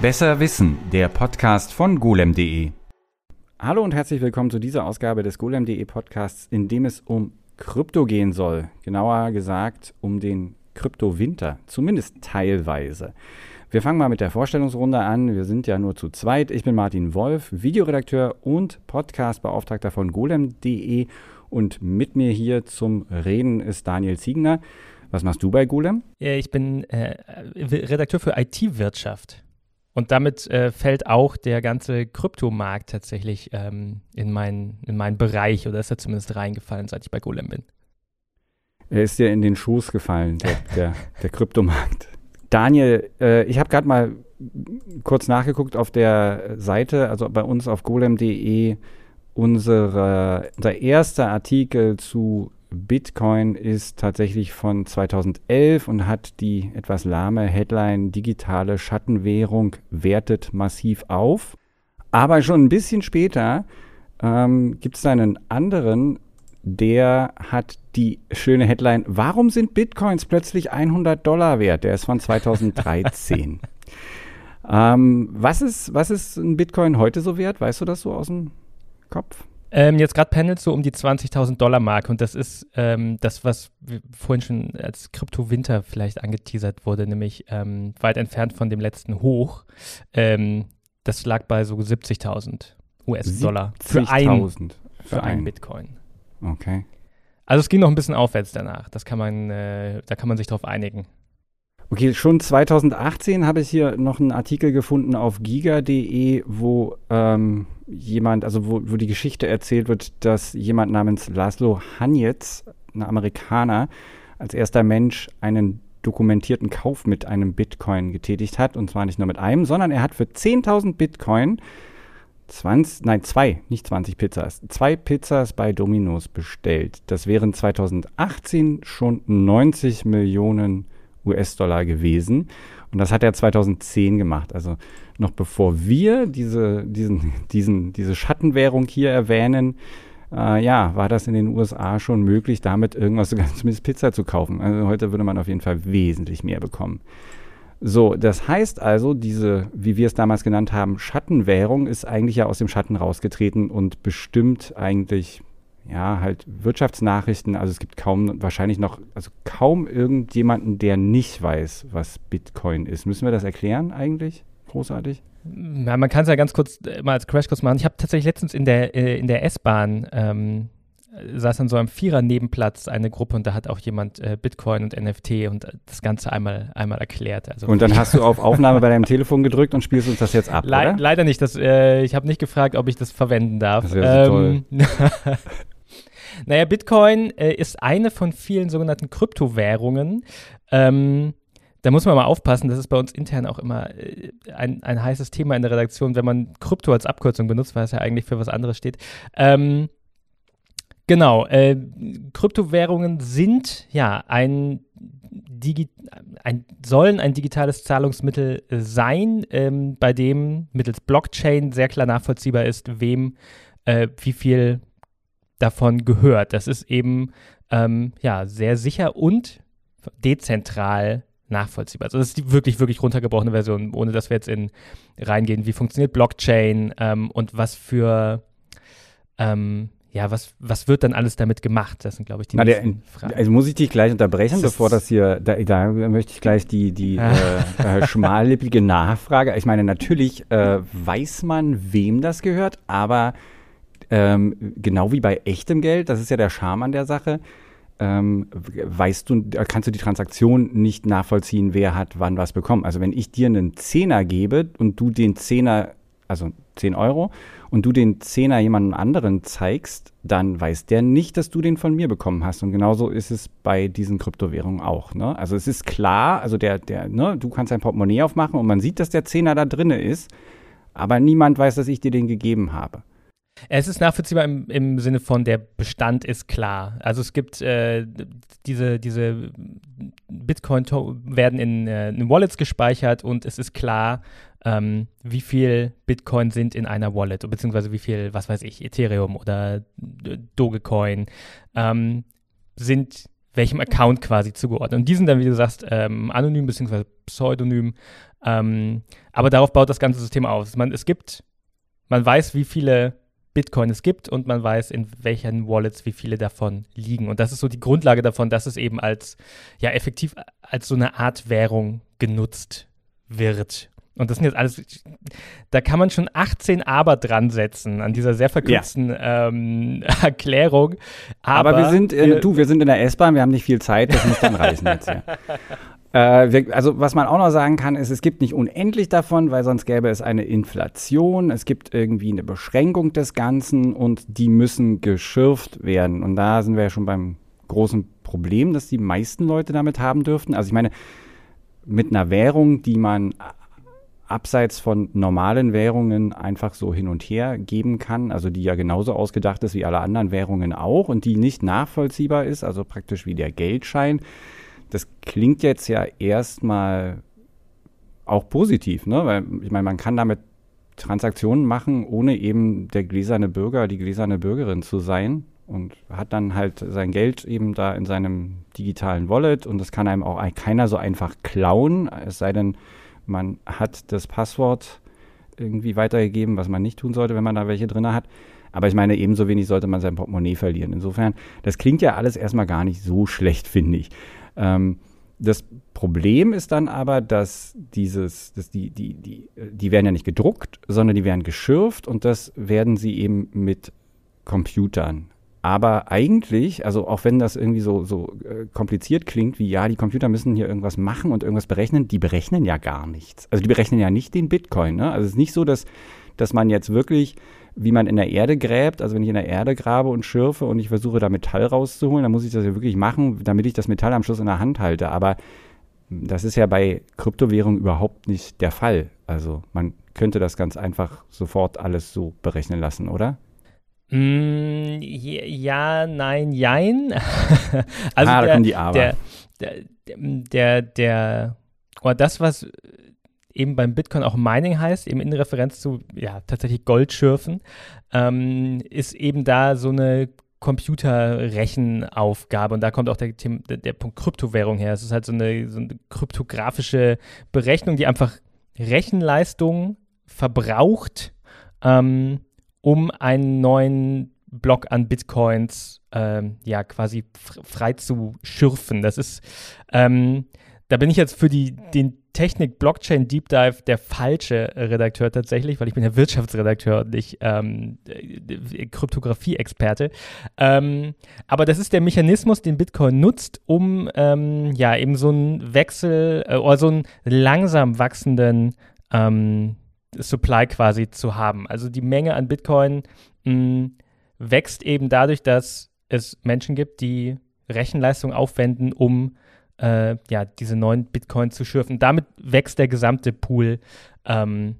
Besser Wissen, der Podcast von golem.de. Hallo und herzlich willkommen zu dieser Ausgabe des golem.de Podcasts, in dem es um Krypto gehen soll. Genauer gesagt um den Kryptowinter, zumindest teilweise. Wir fangen mal mit der Vorstellungsrunde an. Wir sind ja nur zu zweit. Ich bin Martin Wolf, Videoredakteur und Podcastbeauftragter von golem.de und mit mir hier zum Reden ist Daniel Ziegner. Was machst du bei Golem? Ich bin äh, Redakteur für IT-Wirtschaft. Und damit äh, fällt auch der ganze Kryptomarkt tatsächlich ähm, in, mein, in meinen Bereich oder ist er zumindest reingefallen, seit ich bei Golem bin. Er ist dir in den Schoß gefallen, der, der, der Kryptomarkt. Daniel, äh, ich habe gerade mal kurz nachgeguckt auf der Seite, also bei uns auf golem.de, unser erster Artikel zu Bitcoin ist tatsächlich von 2011 und hat die etwas lahme Headline digitale Schattenwährung wertet massiv auf. Aber schon ein bisschen später ähm, gibt es einen anderen, der hat die schöne Headline, warum sind Bitcoins plötzlich 100 Dollar wert? Der ist von 2013. ähm, was, ist, was ist ein Bitcoin heute so wert? Weißt du das so aus dem Kopf? Ähm, jetzt gerade pendelt so um die 20.000 Dollar Marke und das ist ähm, das, was vorhin schon als Krypto-Winter vielleicht angeteasert wurde, nämlich ähm, weit entfernt von dem letzten Hoch. Ähm, das lag bei so 70.000 US-Dollar für, ein, für ein Bitcoin. Okay. Also es ging noch ein bisschen aufwärts danach. Das kann man, äh, da kann man sich drauf einigen. Okay, schon 2018 habe ich hier noch einen Artikel gefunden auf giga.de, wo ähm, jemand, also wo, wo die Geschichte erzählt wird, dass jemand namens Laszlo Hanjetz, ein Amerikaner, als erster Mensch einen dokumentierten Kauf mit einem Bitcoin getätigt hat. Und zwar nicht nur mit einem, sondern er hat für 10.000 Bitcoin 20, nein, zwei, nicht 20 Pizzas, zwei Pizzas bei Domino's bestellt. Das wären 2018 schon 90 Millionen US-Dollar gewesen. Und das hat er 2010 gemacht. Also noch bevor wir diese, diesen, diesen, diese Schattenwährung hier erwähnen, äh, ja, war das in den USA schon möglich, damit irgendwas, sogar zumindest Pizza zu kaufen. Also heute würde man auf jeden Fall wesentlich mehr bekommen. So, das heißt also, diese, wie wir es damals genannt haben, Schattenwährung ist eigentlich ja aus dem Schatten rausgetreten und bestimmt eigentlich, ja, halt Wirtschaftsnachrichten. Also es gibt kaum, wahrscheinlich noch, also kaum irgendjemanden, der nicht weiß, was Bitcoin ist. Müssen wir das erklären eigentlich? Großartig? Ja, man kann es ja ganz kurz äh, mal als Crashkurs machen. Ich habe tatsächlich letztens in der, äh, in der S-Bahn ähm, saß an so einem Vierer-Nebenplatz eine Gruppe und da hat auch jemand äh, Bitcoin und NFT und das Ganze einmal, einmal erklärt. Also und dann hast du auf Aufnahme bei deinem Telefon gedrückt und spielst uns das jetzt ab, Le oder? Leider nicht. Das, äh, ich habe nicht gefragt, ob ich das verwenden darf. Das wäre so ähm, toll. naja, Bitcoin äh, ist eine von vielen sogenannten Kryptowährungen. Ähm, da muss man mal aufpassen, das ist bei uns intern auch immer äh, ein, ein heißes Thema in der Redaktion, wenn man Krypto als Abkürzung benutzt, weil es ja eigentlich für was anderes steht. Ähm, Genau, äh, Kryptowährungen sind ja ein, Digi ein, sollen ein digitales Zahlungsmittel sein, ähm, bei dem mittels Blockchain sehr klar nachvollziehbar ist, wem äh, wie viel davon gehört. Das ist eben ähm, ja sehr sicher und dezentral nachvollziehbar. Also das ist die wirklich, wirklich runtergebrochene Version, ohne dass wir jetzt in reingehen, wie funktioniert Blockchain ähm, und was für ähm, ja, was, was wird dann alles damit gemacht? Das sind, glaube ich, die Na, der, Fragen. Also muss ich dich gleich unterbrechen, das bevor das hier, da, da möchte ich gleich die, die äh, äh, schmallippige Nachfrage. Ich meine, natürlich äh, weiß man, wem das gehört, aber ähm, genau wie bei echtem Geld, das ist ja der Charme an der Sache, ähm, weißt du, kannst du die Transaktion nicht nachvollziehen, wer hat wann was bekommen. Also wenn ich dir einen Zehner gebe und du den Zehner, also 10 Euro, und du den Zehner jemandem anderen zeigst, dann weiß der nicht, dass du den von mir bekommen hast. Und genauso ist es bei diesen Kryptowährungen auch. Ne? Also es ist klar, also der, der, ne, du kannst ein Portemonnaie aufmachen und man sieht, dass der Zehner da drin ist, aber niemand weiß, dass ich dir den gegeben habe. Es ist nachvollziehbar im, im, Sinne von, der Bestand ist klar. Also es gibt äh, diese, diese Bitcoin werden in, äh, in Wallets gespeichert und es ist klar, ähm, wie viel Bitcoin sind in einer Wallet, beziehungsweise wie viel, was weiß ich, Ethereum oder Dogecoin ähm, sind welchem Account quasi zugeordnet. Und die sind dann, wie du sagst, ähm, anonym bzw. pseudonym. Ähm, aber darauf baut das ganze System auf. Man, es gibt, man weiß, wie viele Bitcoin es gibt und man weiß, in welchen Wallets wie viele davon liegen. Und das ist so die Grundlage davon, dass es eben als, ja, effektiv als so eine Art Währung genutzt wird. Und das sind jetzt alles, da kann man schon 18 Aber dran setzen an dieser sehr verkürzten ja. ähm, Erklärung. Aber, Aber, wir sind, äh, wir, du, wir sind in der S-Bahn, wir haben nicht viel Zeit, das muss dann reißen jetzt. Ja. Äh, wir, also was man auch noch sagen kann, ist, es gibt nicht unendlich davon, weil sonst gäbe es eine Inflation. Es gibt irgendwie eine Beschränkung des Ganzen und die müssen geschürft werden. Und da sind wir ja schon beim großen Problem, dass die meisten Leute damit haben dürften. Also ich meine, mit einer Währung, die man abseits von normalen Währungen einfach so hin und her geben kann, also die ja genauso ausgedacht ist wie alle anderen Währungen auch und die nicht nachvollziehbar ist, also praktisch wie der Geldschein. Das klingt jetzt ja erstmal auch positiv, ne? Weil ich meine, man kann damit Transaktionen machen, ohne eben der gläserne Bürger, die gläserne Bürgerin zu sein und hat dann halt sein Geld eben da in seinem digitalen Wallet und das kann einem auch keiner so einfach klauen, es sei denn, man hat das Passwort irgendwie weitergegeben, was man nicht tun sollte, wenn man da welche drin hat. Aber ich meine, ebenso wenig sollte man sein Portemonnaie verlieren. Insofern, das klingt ja alles erstmal gar nicht so schlecht, finde ich. Ähm, das Problem ist dann aber, dass dieses, dass die, die, die, die werden ja nicht gedruckt, sondern die werden geschürft und das werden sie eben mit Computern aber eigentlich, also auch wenn das irgendwie so, so äh, kompliziert klingt, wie ja, die Computer müssen hier irgendwas machen und irgendwas berechnen, die berechnen ja gar nichts. Also die berechnen ja nicht den Bitcoin. Ne? Also es ist nicht so, dass, dass man jetzt wirklich, wie man in der Erde gräbt, also wenn ich in der Erde grabe und schürfe und ich versuche da Metall rauszuholen, dann muss ich das ja wirklich machen, damit ich das Metall am Schluss in der Hand halte. Aber das ist ja bei Kryptowährungen überhaupt nicht der Fall. Also man könnte das ganz einfach sofort alles so berechnen lassen, oder? Mm, ja, nein, jein. also ah, da der, die Aber. Der, der, der, der, oder das, was eben beim Bitcoin auch Mining heißt, eben in Referenz zu, ja, tatsächlich Goldschürfen, ähm, ist eben da so eine Computerrechenaufgabe und da kommt auch der, der, der Punkt Kryptowährung her. Es ist halt so eine, so eine kryptografische Berechnung, die einfach Rechenleistung verbraucht, ähm, um einen neuen Block an Bitcoins ähm, ja quasi frei zu schürfen. Das ist, ähm, da bin ich jetzt für die, den Technik Blockchain Deep Dive der falsche Redakteur tatsächlich, weil ich bin ja Wirtschaftsredakteur und nicht ähm, Kryptographie-Experte. Ähm, aber das ist der Mechanismus, den Bitcoin nutzt, um ähm, ja eben so einen Wechsel äh, oder so einen langsam wachsenden ähm, Supply quasi zu haben. Also die Menge an Bitcoin mh, mm, wächst eben dadurch, dass es Menschen gibt, die Rechenleistung aufwenden, um äh, ja, diese neuen Bitcoin zu schürfen. Damit wächst der gesamte Pool ähm,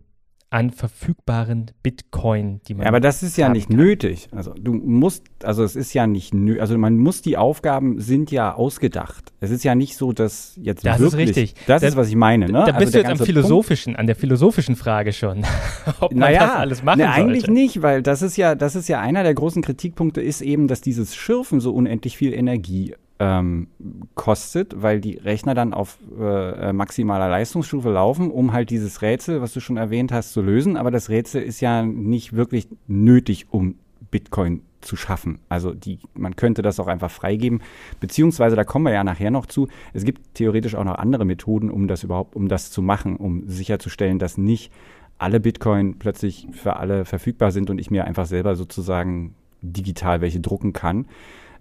an verfügbaren Bitcoin, die man. Ja, aber das ist ja nicht kann. nötig. Also du musst, also es ist ja nicht nötig, also man muss die Aufgaben sind ja ausgedacht. Es ist ja nicht so, dass jetzt das wirklich. ist richtig. Das, das ist was ich meine. Ne? Da also bist du jetzt am philosophischen, Punkt, an der philosophischen Frage schon, ob man naja, das alles machen ne, eigentlich sollte. nicht, weil das ist ja, das ist ja einer der großen Kritikpunkte ist eben, dass dieses Schürfen so unendlich viel Energie ähm, kostet, weil die Rechner dann auf äh, maximaler Leistungsstufe laufen, um halt dieses Rätsel, was du schon erwähnt hast, zu lösen. Aber das Rätsel ist ja nicht wirklich nötig, um Bitcoin zu schaffen. Also die, man könnte das auch einfach freigeben, beziehungsweise da kommen wir ja nachher noch zu. Es gibt theoretisch auch noch andere Methoden, um das überhaupt, um das zu machen, um sicherzustellen, dass nicht alle Bitcoin plötzlich für alle verfügbar sind und ich mir einfach selber sozusagen digital welche drucken kann.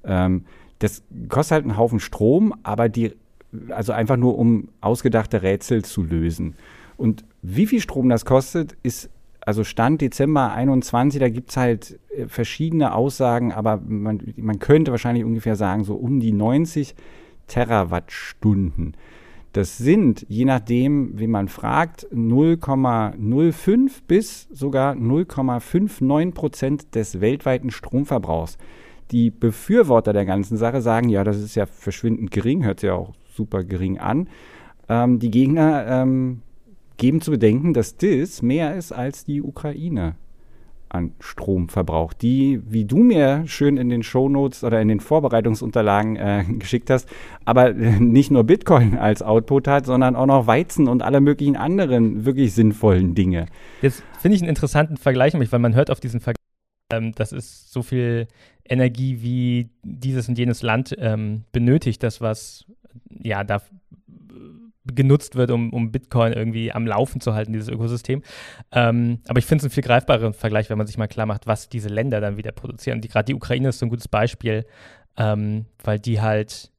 Ähm, das kostet halt einen Haufen Strom, aber die, also einfach nur um ausgedachte Rätsel zu lösen. Und wie viel Strom das kostet, ist also Stand Dezember 21, da gibt es halt äh, verschiedene Aussagen, aber man, man könnte wahrscheinlich ungefähr sagen, so um die 90 Terawattstunden. Das sind, je nachdem, wie man fragt, 0,05 bis sogar 0,59 Prozent des weltweiten Stromverbrauchs. Die Befürworter der ganzen Sache sagen, ja, das ist ja verschwindend gering, hört sich ja auch super gering an. Ähm, die Gegner ähm, geben zu bedenken, dass das mehr ist als die Ukraine. an Strom verbraucht, die, wie du mir schön in den Shownotes oder in den Vorbereitungsunterlagen äh, geschickt hast, aber nicht nur Bitcoin als Output hat, sondern auch noch Weizen und alle möglichen anderen wirklich sinnvollen Dinge. Jetzt finde ich einen interessanten Vergleich, weil man hört auf diesen Vergleich, ähm, das ist so viel Energie, wie dieses und jenes Land ähm, benötigt, das was ja da genutzt wird, um, um Bitcoin irgendwie am Laufen zu halten, dieses Ökosystem. Ähm, aber ich finde es einen viel greifbareren Vergleich, wenn man sich mal klar macht, was diese Länder dann wieder produzieren. Gerade die Ukraine ist so ein gutes Beispiel, ähm, weil die halt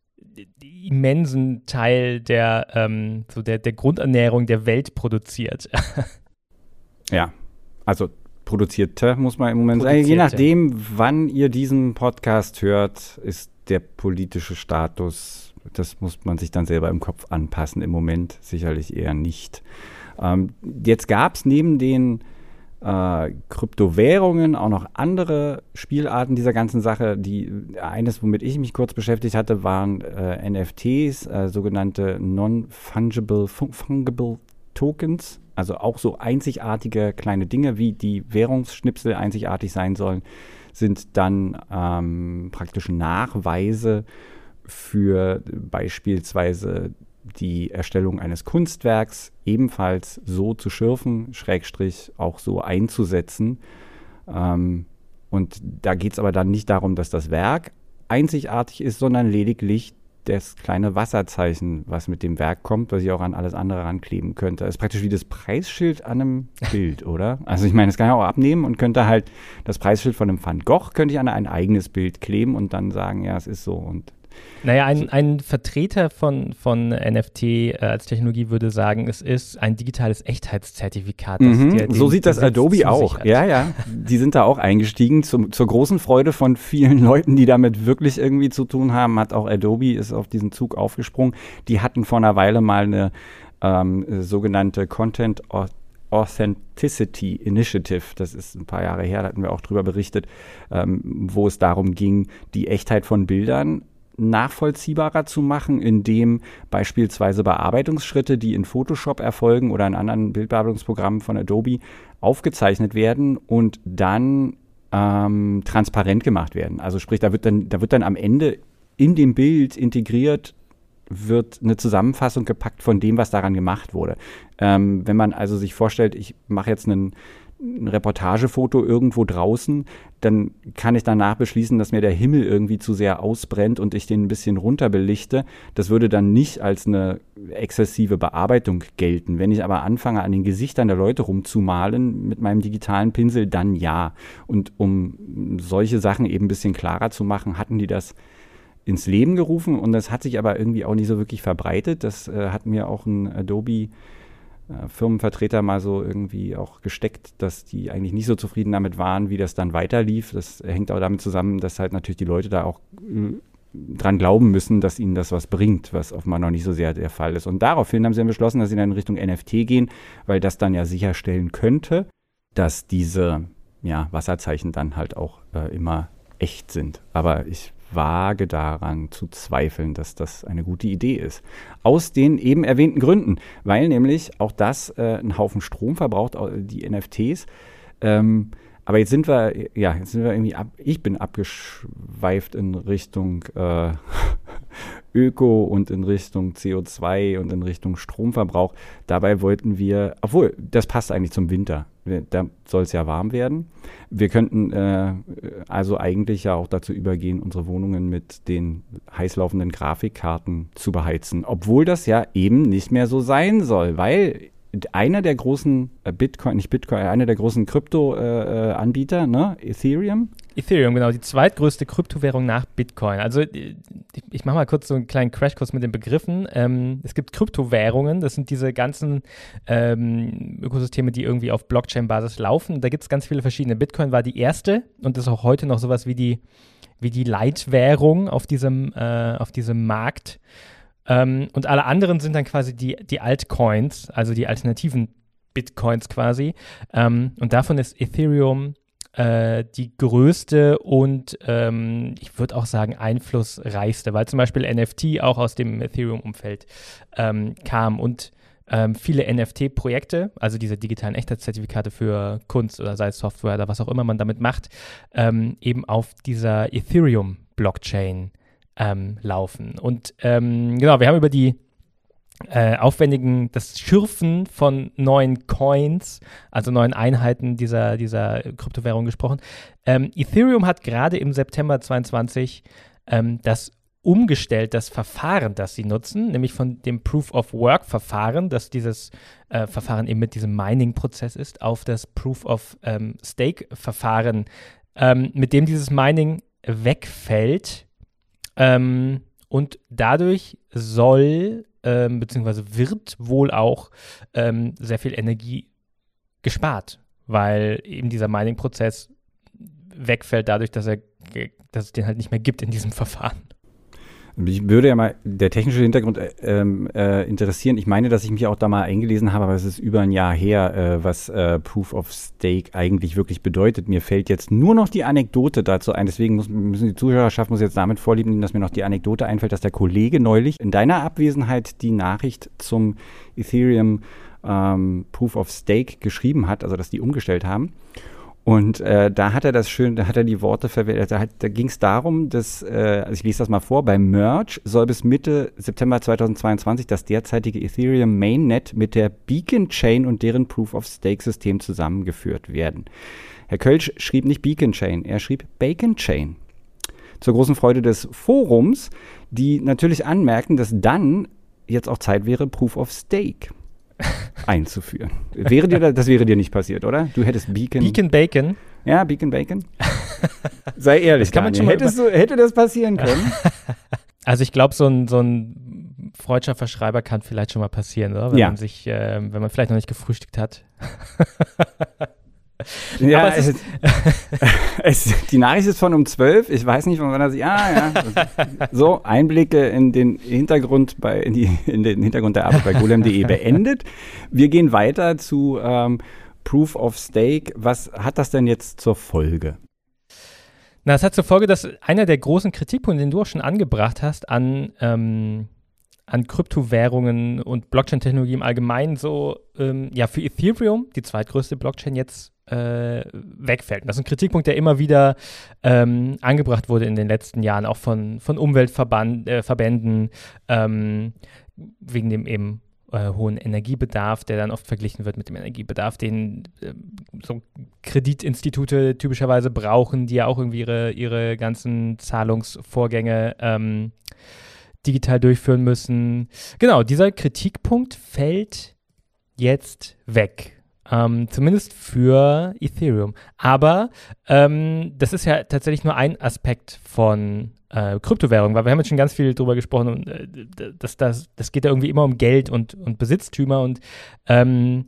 immensen Teil der, ähm, so der, der Grundernährung der Welt produziert. ja, also produzierte, muss man im Moment sagen. Je nachdem, wann ihr diesen Podcast hört, ist der politische Status das muss man sich dann selber im Kopf anpassen. Im Moment sicherlich eher nicht. Ähm, jetzt gab es neben den äh, Kryptowährungen auch noch andere Spielarten dieser ganzen Sache. Die, eines, womit ich mich kurz beschäftigt hatte, waren äh, NFTs, äh, sogenannte Non-Fungible Fungible Tokens. Also auch so einzigartige kleine Dinge, wie die Währungsschnipsel einzigartig sein sollen, sind dann ähm, praktisch Nachweise für beispielsweise die Erstellung eines Kunstwerks ebenfalls so zu schürfen, Schrägstrich auch so einzusetzen. Ähm, und da geht es aber dann nicht darum, dass das Werk einzigartig ist, sondern lediglich das kleine Wasserzeichen, was mit dem Werk kommt, was ich auch an alles andere rankleben könnte. Das ist praktisch wie das Preisschild an einem Bild, oder? Also ich meine, das kann ich auch abnehmen und könnte halt das Preisschild von einem Van Gogh könnte ich an ein eigenes Bild kleben und dann sagen, ja, es ist so und naja, ein, ein Vertreter von, von NFT äh, als Technologie würde sagen, es ist ein digitales Echtheitszertifikat. Mhm, so sieht das Adobe auch. Ja, ja. Die sind da auch eingestiegen. Zum, zur großen Freude von vielen Leuten, die damit wirklich irgendwie zu tun haben, hat auch Adobe ist auf diesen Zug aufgesprungen. Die hatten vor einer Weile mal eine ähm, sogenannte Content Authenticity Initiative, das ist ein paar Jahre her, da hatten wir auch drüber berichtet, ähm, wo es darum ging, die Echtheit von Bildern nachvollziehbarer zu machen, indem beispielsweise Bearbeitungsschritte, die in Photoshop erfolgen oder in anderen Bildbearbeitungsprogrammen von Adobe, aufgezeichnet werden und dann ähm, transparent gemacht werden. Also sprich, da wird dann, da wird dann am Ende in dem Bild integriert wird eine Zusammenfassung gepackt von dem, was daran gemacht wurde. Ähm, wenn man also sich vorstellt, ich mache jetzt einen, ein Reportagefoto irgendwo draußen, dann kann ich danach beschließen, dass mir der Himmel irgendwie zu sehr ausbrennt und ich den ein bisschen runterbelichte. Das würde dann nicht als eine exzessive Bearbeitung gelten. Wenn ich aber anfange, an den Gesichtern der Leute rumzumalen mit meinem digitalen Pinsel, dann ja. Und um solche Sachen eben ein bisschen klarer zu machen, hatten die das ins Leben gerufen und das hat sich aber irgendwie auch nicht so wirklich verbreitet. Das äh, hat mir auch ein Adobe Firmenvertreter mal so irgendwie auch gesteckt, dass die eigentlich nicht so zufrieden damit waren, wie das dann weiterlief. Das hängt auch damit zusammen, dass halt natürlich die Leute da auch äh, dran glauben müssen, dass ihnen das was bringt, was offenbar noch nicht so sehr der Fall ist. Und daraufhin haben sie dann beschlossen, dass sie dann in Richtung NFT gehen, weil das dann ja sicherstellen könnte, dass diese ja, Wasserzeichen dann halt auch äh, immer echt sind. Aber ich wage daran zu zweifeln, dass das eine gute Idee ist. Aus den eben erwähnten Gründen, weil nämlich auch das äh, einen Haufen Strom verbraucht, die NFTs. Ähm, aber jetzt sind wir, ja, jetzt sind wir irgendwie ab, ich bin abgeschweift in Richtung äh, Öko und in Richtung CO2 und in Richtung Stromverbrauch. Dabei wollten wir, obwohl, das passt eigentlich zum Winter. Da soll es ja warm werden. Wir könnten äh, also eigentlich ja auch dazu übergehen, unsere Wohnungen mit den heißlaufenden Grafikkarten zu beheizen. Obwohl das ja eben nicht mehr so sein soll, weil einer der großen äh, Bitcoin, nicht Bitcoin, einer der großen Krypto-Anbieter, äh, ne? Ethereum. Ethereum, genau, die zweitgrößte Kryptowährung nach Bitcoin. Also ich, ich mache mal kurz so einen kleinen Crashkurs mit den Begriffen. Ähm, es gibt Kryptowährungen, das sind diese ganzen ähm, Ökosysteme, die irgendwie auf Blockchain-Basis laufen. Da gibt es ganz viele verschiedene. Bitcoin war die erste und ist auch heute noch sowas wie die, wie die Leitwährung auf diesem, äh, auf diesem Markt. Ähm, und alle anderen sind dann quasi die, die Altcoins, also die alternativen Bitcoins quasi. Ähm, und davon ist Ethereum äh, die größte und ähm, ich würde auch sagen einflussreichste, weil zum Beispiel NFT auch aus dem Ethereum-Umfeld ähm, kam. Und ähm, viele NFT-Projekte, also diese digitalen Echtheitszertifikate für Kunst oder sei es Software oder was auch immer man damit macht, ähm, eben auf dieser Ethereum-Blockchain ähm, laufen. Und ähm, genau, wir haben über die äh, aufwendigen, das Schürfen von neuen Coins, also neuen Einheiten dieser, dieser Kryptowährung gesprochen. Ähm, Ethereum hat gerade im September 22 ähm, das umgestellt, das Verfahren, das sie nutzen, nämlich von dem Proof of Work Verfahren, das dieses äh, Verfahren eben mit diesem Mining-Prozess ist, auf das Proof of ähm, Stake Verfahren, ähm, mit dem dieses Mining wegfällt. Ähm, und dadurch soll, ähm, beziehungsweise wird wohl auch ähm, sehr viel Energie gespart, weil eben dieser Mining-Prozess wegfällt dadurch, dass er dass es den halt nicht mehr gibt in diesem Verfahren. Mich würde ja mal der technische Hintergrund äh, ähm, äh, interessieren. Ich meine, dass ich mich auch da mal eingelesen habe, aber es ist über ein Jahr her, äh, was äh, Proof of Stake eigentlich wirklich bedeutet. Mir fällt jetzt nur noch die Anekdote dazu ein. Deswegen muss, müssen die Zuhörerschaft muss jetzt damit vorlieben, dass mir noch die Anekdote einfällt, dass der Kollege neulich in deiner Abwesenheit die Nachricht zum Ethereum ähm, Proof of Stake geschrieben hat, also dass die umgestellt haben. Und äh, da hat er das schön, da hat er die Worte verwendet. Da, da ging es darum, dass, äh, also ich lese das mal vor, beim Merge soll bis Mitte September 2022 das derzeitige Ethereum Mainnet mit der Beacon Chain und deren Proof of Stake System zusammengeführt werden. Herr Kölsch schrieb nicht Beacon Chain, er schrieb Bacon Chain. Zur großen Freude des Forums, die natürlich anmerken, dass dann jetzt auch Zeit wäre, Proof of Stake einzuführen. Wäre dir das wäre dir nicht passiert, oder? Du hättest Beacon. Beacon Bacon. Ja, Beacon Bacon. Sei ehrlich, kann man schon Hättest du, hätte das passieren können? Also ich glaube, so ein, so ein freudscher Verschreiber kann vielleicht schon mal passieren, oder? Wenn ja. man sich, äh, wenn man vielleicht noch nicht gefrühstückt hat. Ja, es, es, die Nachricht ist von um 12. Ich weiß nicht, wann er sich. Ja, ja. So, Einblicke in den Hintergrund bei, in, die, in den Hintergrund der Arbeit bei golem.de beendet. Wir gehen weiter zu ähm, Proof of Stake. Was hat das denn jetzt zur Folge? Na, es hat zur Folge, dass einer der großen Kritikpunkte, den du auch schon angebracht hast, an ähm, an Kryptowährungen und Blockchain-Technologie im Allgemeinen so, ähm, ja, für Ethereum, die zweitgrößte Blockchain jetzt, äh, wegfällt. das ist ein Kritikpunkt, der immer wieder ähm, angebracht wurde in den letzten Jahren, auch von, von Umweltverbänden, äh, ähm, wegen dem eben äh, hohen Energiebedarf, der dann oft verglichen wird mit dem Energiebedarf, den äh, so Kreditinstitute typischerweise brauchen, die ja auch irgendwie ihre, ihre ganzen Zahlungsvorgänge ähm, digital durchführen müssen. Genau, dieser Kritikpunkt fällt jetzt weg. Ähm, zumindest für Ethereum. Aber ähm, das ist ja tatsächlich nur ein Aspekt von äh, Kryptowährungen, weil wir haben jetzt schon ganz viel drüber gesprochen und äh, das, das, das geht ja irgendwie immer um Geld und, und Besitztümer und ähm,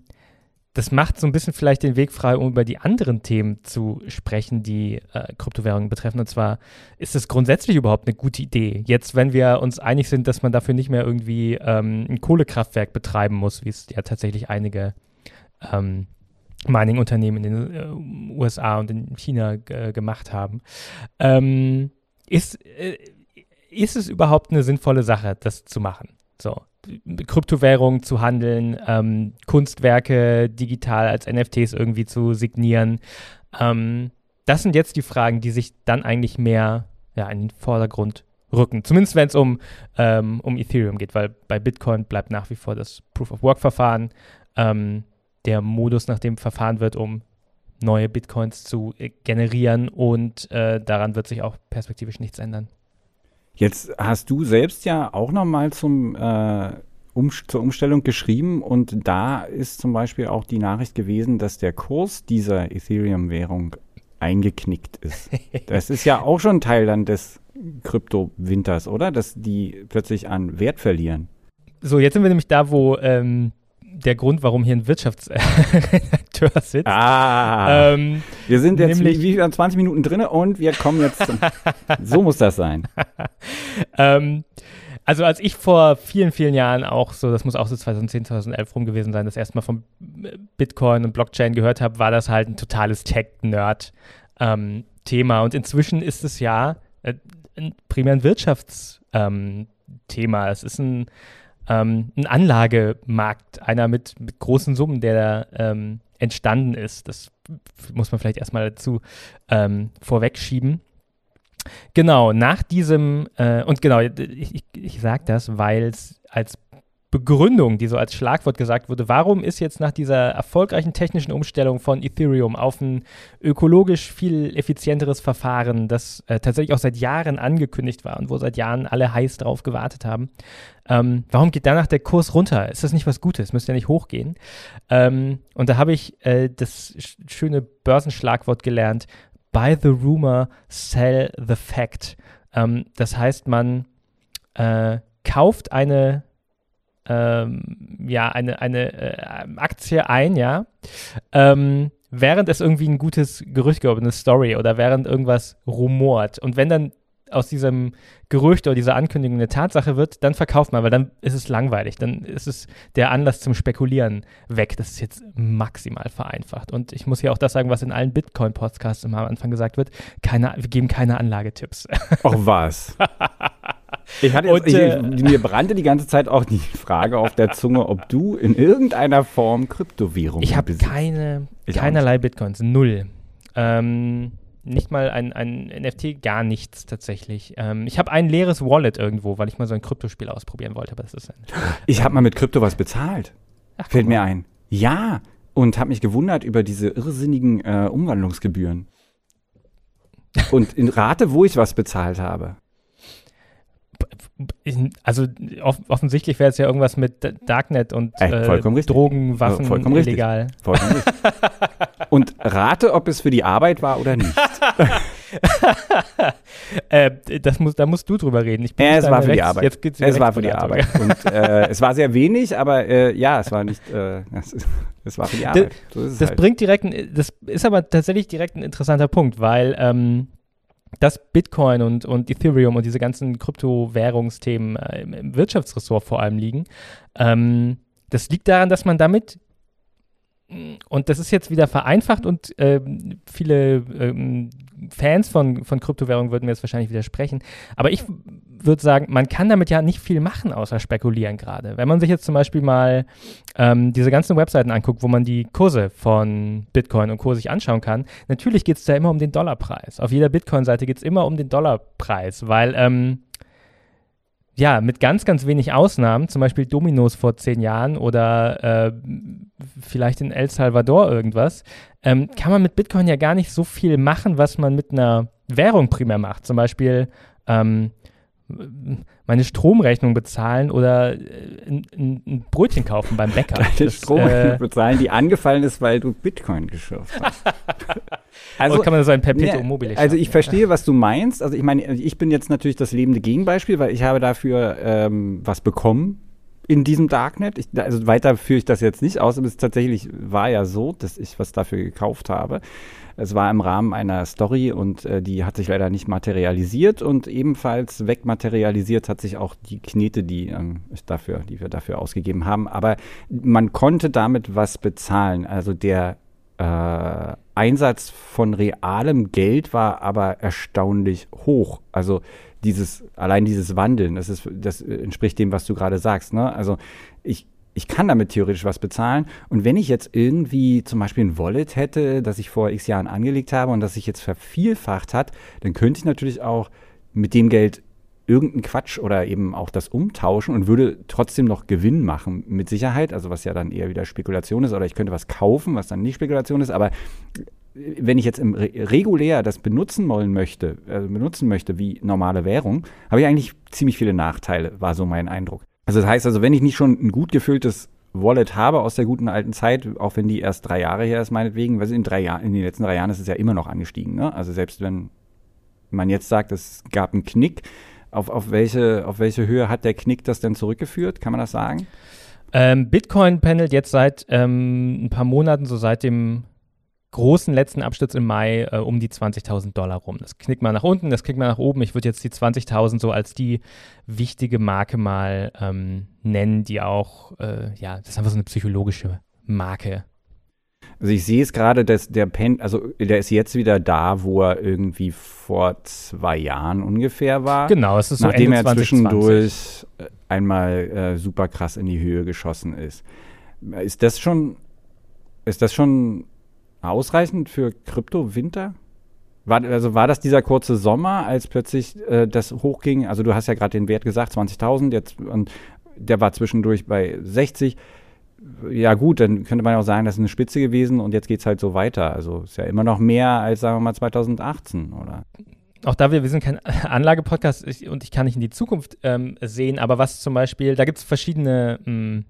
das macht so ein bisschen vielleicht den Weg frei, um über die anderen Themen zu sprechen, die äh, Kryptowährungen betreffen. Und zwar, ist es grundsätzlich überhaupt eine gute Idee? Jetzt, wenn wir uns einig sind, dass man dafür nicht mehr irgendwie ähm, ein Kohlekraftwerk betreiben muss, wie es ja tatsächlich einige ähm, Mining-Unternehmen in den äh, USA und in China äh, gemacht haben. Ähm, ist, äh, ist es überhaupt eine sinnvolle Sache, das zu machen? So. Kryptowährungen zu handeln, ähm, Kunstwerke digital als NFTs irgendwie zu signieren. Ähm, das sind jetzt die Fragen, die sich dann eigentlich mehr ja, in den Vordergrund rücken. Zumindest wenn es um, ähm, um Ethereum geht, weil bei Bitcoin bleibt nach wie vor das Proof-of-Work-Verfahren ähm, der Modus, nach dem verfahren wird, um neue Bitcoins zu äh, generieren und äh, daran wird sich auch perspektivisch nichts ändern. Jetzt hast du selbst ja auch nochmal zum äh, um, zur Umstellung geschrieben und da ist zum Beispiel auch die Nachricht gewesen, dass der Kurs dieser Ethereum-Währung eingeknickt ist. Das ist ja auch schon Teil dann des Kryptowinters, oder? Dass die plötzlich an Wert verlieren. So, jetzt sind wir nämlich da, wo ähm, der Grund, warum hier ein Wirtschaftsredakteur sitzt. Ah, ähm, wir sind jetzt nämlich, wie, wie 20 Minuten drin und wir kommen jetzt zum, so muss das sein. ähm, also als ich vor vielen, vielen Jahren auch so, das muss auch so 2010, 2011 rum gewesen sein, das erste Mal von Bitcoin und Blockchain gehört habe, war das halt ein totales Tech-Nerd-Thema. Ähm, und inzwischen ist es ja äh, primär ein Wirtschaftsthema. Ähm, es ist ein ähm, ein Anlagemarkt, einer mit, mit großen Summen, der da ähm, entstanden ist. Das muss man vielleicht erstmal dazu ähm, vorwegschieben. Genau, nach diesem, äh, und genau, ich, ich, ich sage das, weil es als Begründung, die so als Schlagwort gesagt wurde, warum ist jetzt nach dieser erfolgreichen technischen Umstellung von Ethereum auf ein ökologisch viel effizienteres Verfahren, das äh, tatsächlich auch seit Jahren angekündigt war und wo seit Jahren alle heiß drauf gewartet haben, ähm, warum geht danach der Kurs runter? Ist das nicht was Gutes? Müsste ja nicht hochgehen. Ähm, und da habe ich äh, das schöne Börsenschlagwort gelernt, buy the rumor, sell the fact. Ähm, das heißt, man äh, kauft eine ähm, ja, eine, eine äh, Aktie ein, ja, ähm, während es irgendwie ein gutes Gerücht gibt, eine Story oder während irgendwas rumort. Und wenn dann aus diesem Gerücht oder dieser Ankündigung eine Tatsache wird, dann verkauft man, weil dann ist es langweilig. Dann ist es der Anlass zum Spekulieren weg. Das ist jetzt maximal vereinfacht. Und ich muss hier auch das sagen, was in allen Bitcoin-Podcasts immer am Anfang gesagt wird. Keine, wir geben keine Anlagetipps. Ach was. Ich hatte und, äh, ich, mir brannte die ganze Zeit auch die Frage auf der Zunge, ob du in irgendeiner Form Kryptowährungen Ich habe keine, keinerlei Bitcoins, null. Ähm, nicht mal ein, ein NFT, gar nichts tatsächlich. Ähm, ich habe ein leeres Wallet irgendwo, weil ich mal so ein Kryptospiel ausprobieren wollte, aber das ist ein, Ich habe mal mit Krypto was bezahlt. Ach, Fällt mir ein. Ja, und habe mich gewundert über diese irrsinnigen äh, Umwandlungsgebühren. Und in Rate, wo ich was bezahlt habe also off offensichtlich wäre es ja irgendwas mit Darknet und äh, Drogen, Waffen vollkommen illegal. Richtig. Vollkommen richtig. und rate, ob es für die Arbeit war oder nicht. äh, das muss, da musst du drüber reden. Ich bin ja, es war für die Arbeit. Jetzt geht's es war für die Arbeit. Und äh, es war sehr wenig, aber äh, ja, es war nicht. Äh, es war für die Arbeit. So das halt. bringt direkt, ein, das ist aber tatsächlich direkt ein interessanter Punkt, weil ähm, dass Bitcoin und, und Ethereum und diese ganzen Kryptowährungsthemen äh, im, im, Wirtschaftsressort vor allem liegen. Ähm, das liegt daran, dass man damit, und das ist jetzt wieder vereinfacht und äh, viele ähm, Fans von, von Kryptowährungen würden mir jetzt wahrscheinlich widersprechen, aber ich würde sagen, man kann damit ja nicht viel machen, außer spekulieren gerade. Wenn man sich jetzt zum Beispiel mal ähm, diese ganzen Webseiten anguckt, wo man die Kurse von Bitcoin und Co. sich anschauen kann, natürlich geht es da immer um den Dollarpreis. Auf jeder Bitcoin-Seite geht es immer um den Dollarpreis, weil ähm, ja, mit ganz, ganz wenig Ausnahmen, zum Beispiel Dominos vor zehn Jahren oder äh, vielleicht in El Salvador irgendwas, ähm, kann man mit Bitcoin ja gar nicht so viel machen, was man mit einer Währung primär macht. Zum Beispiel ähm, meine Stromrechnung bezahlen oder äh, ein, ein Brötchen kaufen beim Bäcker. Deine Stromrechnung äh, bezahlen, die angefallen ist, weil du Bitcoin geschürft hast. also Oder kann man so ein Perpetuum mobile Also ich verstehe, was du meinst. Also ich meine, ich bin jetzt natürlich das lebende Gegenbeispiel, weil ich habe dafür ähm, was bekommen in diesem Darknet. Ich, also weiter führe ich das jetzt nicht aus, aber es tatsächlich war ja so, dass ich was dafür gekauft habe. Es war im Rahmen einer Story und äh, die hat sich leider nicht materialisiert und ebenfalls wegmaterialisiert hat sich auch die Knete, die, ähm, dafür, die wir dafür ausgegeben haben. Aber man konnte damit was bezahlen. Also der äh, Einsatz von realem Geld war aber erstaunlich hoch. Also dieses, allein dieses Wandeln, das ist, das entspricht dem, was du gerade sagst. Ne? Also ich ich kann damit theoretisch was bezahlen. Und wenn ich jetzt irgendwie zum Beispiel ein Wallet hätte, das ich vor x Jahren angelegt habe und das sich jetzt vervielfacht hat, dann könnte ich natürlich auch mit dem Geld irgendeinen Quatsch oder eben auch das umtauschen und würde trotzdem noch Gewinn machen, mit Sicherheit. Also was ja dann eher wieder Spekulation ist. Oder ich könnte was kaufen, was dann nicht Spekulation ist. Aber wenn ich jetzt im Re regulär das benutzen wollen möchte, äh, benutzen möchte wie normale Währung, habe ich eigentlich ziemlich viele Nachteile, war so mein Eindruck. Also das heißt also, wenn ich nicht schon ein gut gefülltes Wallet habe aus der guten alten Zeit, auch wenn die erst drei Jahre her ist, meinetwegen, weil in drei Jahren, in den letzten drei Jahren ist es ja immer noch angestiegen. Ne? Also selbst wenn man jetzt sagt, es gab einen Knick, auf, auf, welche, auf welche Höhe hat der Knick das denn zurückgeführt? Kann man das sagen? Ähm, Bitcoin pendelt jetzt seit ähm, ein paar Monaten, so seit dem großen letzten Absturz im Mai äh, um die 20.000 Dollar rum. Das knickt mal nach unten, das knickt mal nach oben. Ich würde jetzt die 20.000 so als die wichtige Marke mal ähm, nennen, die auch, äh, ja, das ist einfach so eine psychologische Marke. Also ich sehe es gerade, dass der Pen, also der ist jetzt wieder da, wo er irgendwie vor zwei Jahren ungefähr war. Genau, es ist so nachdem Ende er 2020. zwischendurch äh, einmal äh, super krass in die Höhe geschossen ist. Ist das schon, ist das schon ausreichend für Krypto-Winter? War, also war das dieser kurze Sommer, als plötzlich äh, das hochging? Also du hast ja gerade den Wert gesagt, 20.000, jetzt und der war zwischendurch bei 60. Ja gut, dann könnte man auch sagen, das ist eine Spitze gewesen und jetzt geht es halt so weiter. Also ist ja immer noch mehr als, sagen wir mal, 2018, oder? auch da wir, wir sind kein Anlagepodcast und ich kann nicht in die Zukunft ähm, sehen, aber was zum Beispiel, da gibt es verschiedene mh,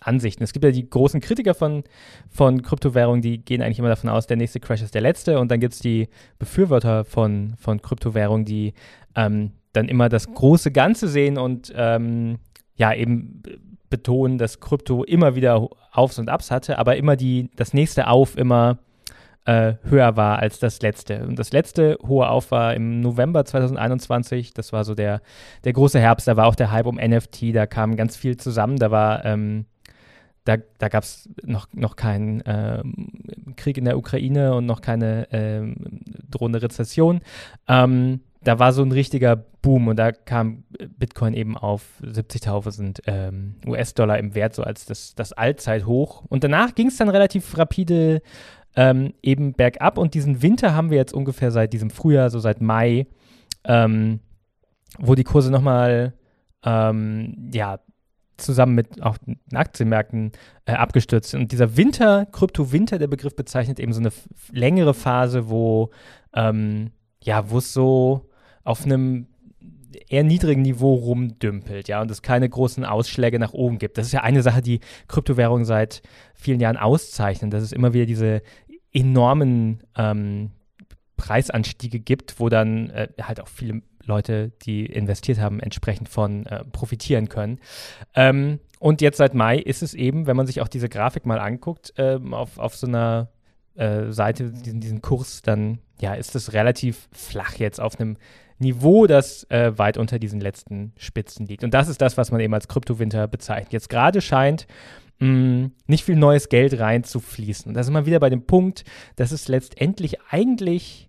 Ansichten. Es gibt ja die großen Kritiker von, von Kryptowährungen, die gehen eigentlich immer davon aus, der nächste Crash ist der letzte und dann gibt es die Befürworter von, von Kryptowährungen, die ähm, dann immer das große Ganze sehen und ähm, ja eben betonen, dass Krypto immer wieder Aufs und Abs hatte, aber immer die, das nächste Auf immer äh, höher war als das letzte. Und das letzte hohe Auf war im November 2021. Das war so der, der große Herbst. Da war auch der Hype um NFT. Da kam ganz viel zusammen. Da war, ähm, da, da gab es noch, noch keinen ähm, Krieg in der Ukraine und noch keine ähm, drohende Rezession. Ähm, da war so ein richtiger Boom und da kam Bitcoin eben auf 70.000 ähm, US-Dollar im Wert, so als das, das Allzeithoch. Und danach ging es dann relativ rapide ähm, eben bergab und diesen Winter haben wir jetzt ungefähr seit diesem Frühjahr, so seit Mai, ähm, wo die Kurse nochmal, ähm, ja, zusammen mit auch den Aktienmärkten äh, abgestürzt. Und dieser Winter, Krypto-Winter, der Begriff bezeichnet eben so eine längere Phase, wo, ähm, ja, wo es so auf einem eher niedrigen Niveau rumdümpelt, ja, und es keine großen Ausschläge nach oben gibt. Das ist ja eine Sache, die Kryptowährungen seit vielen Jahren auszeichnen, dass es immer wieder diese enormen ähm, Preisanstiege gibt, wo dann äh, halt auch viele Leute, die investiert haben, entsprechend von äh, profitieren können. Ähm, und jetzt seit Mai ist es eben, wenn man sich auch diese Grafik mal anguckt, ähm, auf, auf so einer äh, Seite, diesen, diesen Kurs, dann ja, ist es relativ flach jetzt auf einem Niveau, das äh, weit unter diesen letzten Spitzen liegt. Und das ist das, was man eben als Kryptowinter bezeichnet. Jetzt gerade scheint mh, nicht viel neues Geld reinzufließen. Und da sind wir wieder bei dem Punkt, dass es letztendlich eigentlich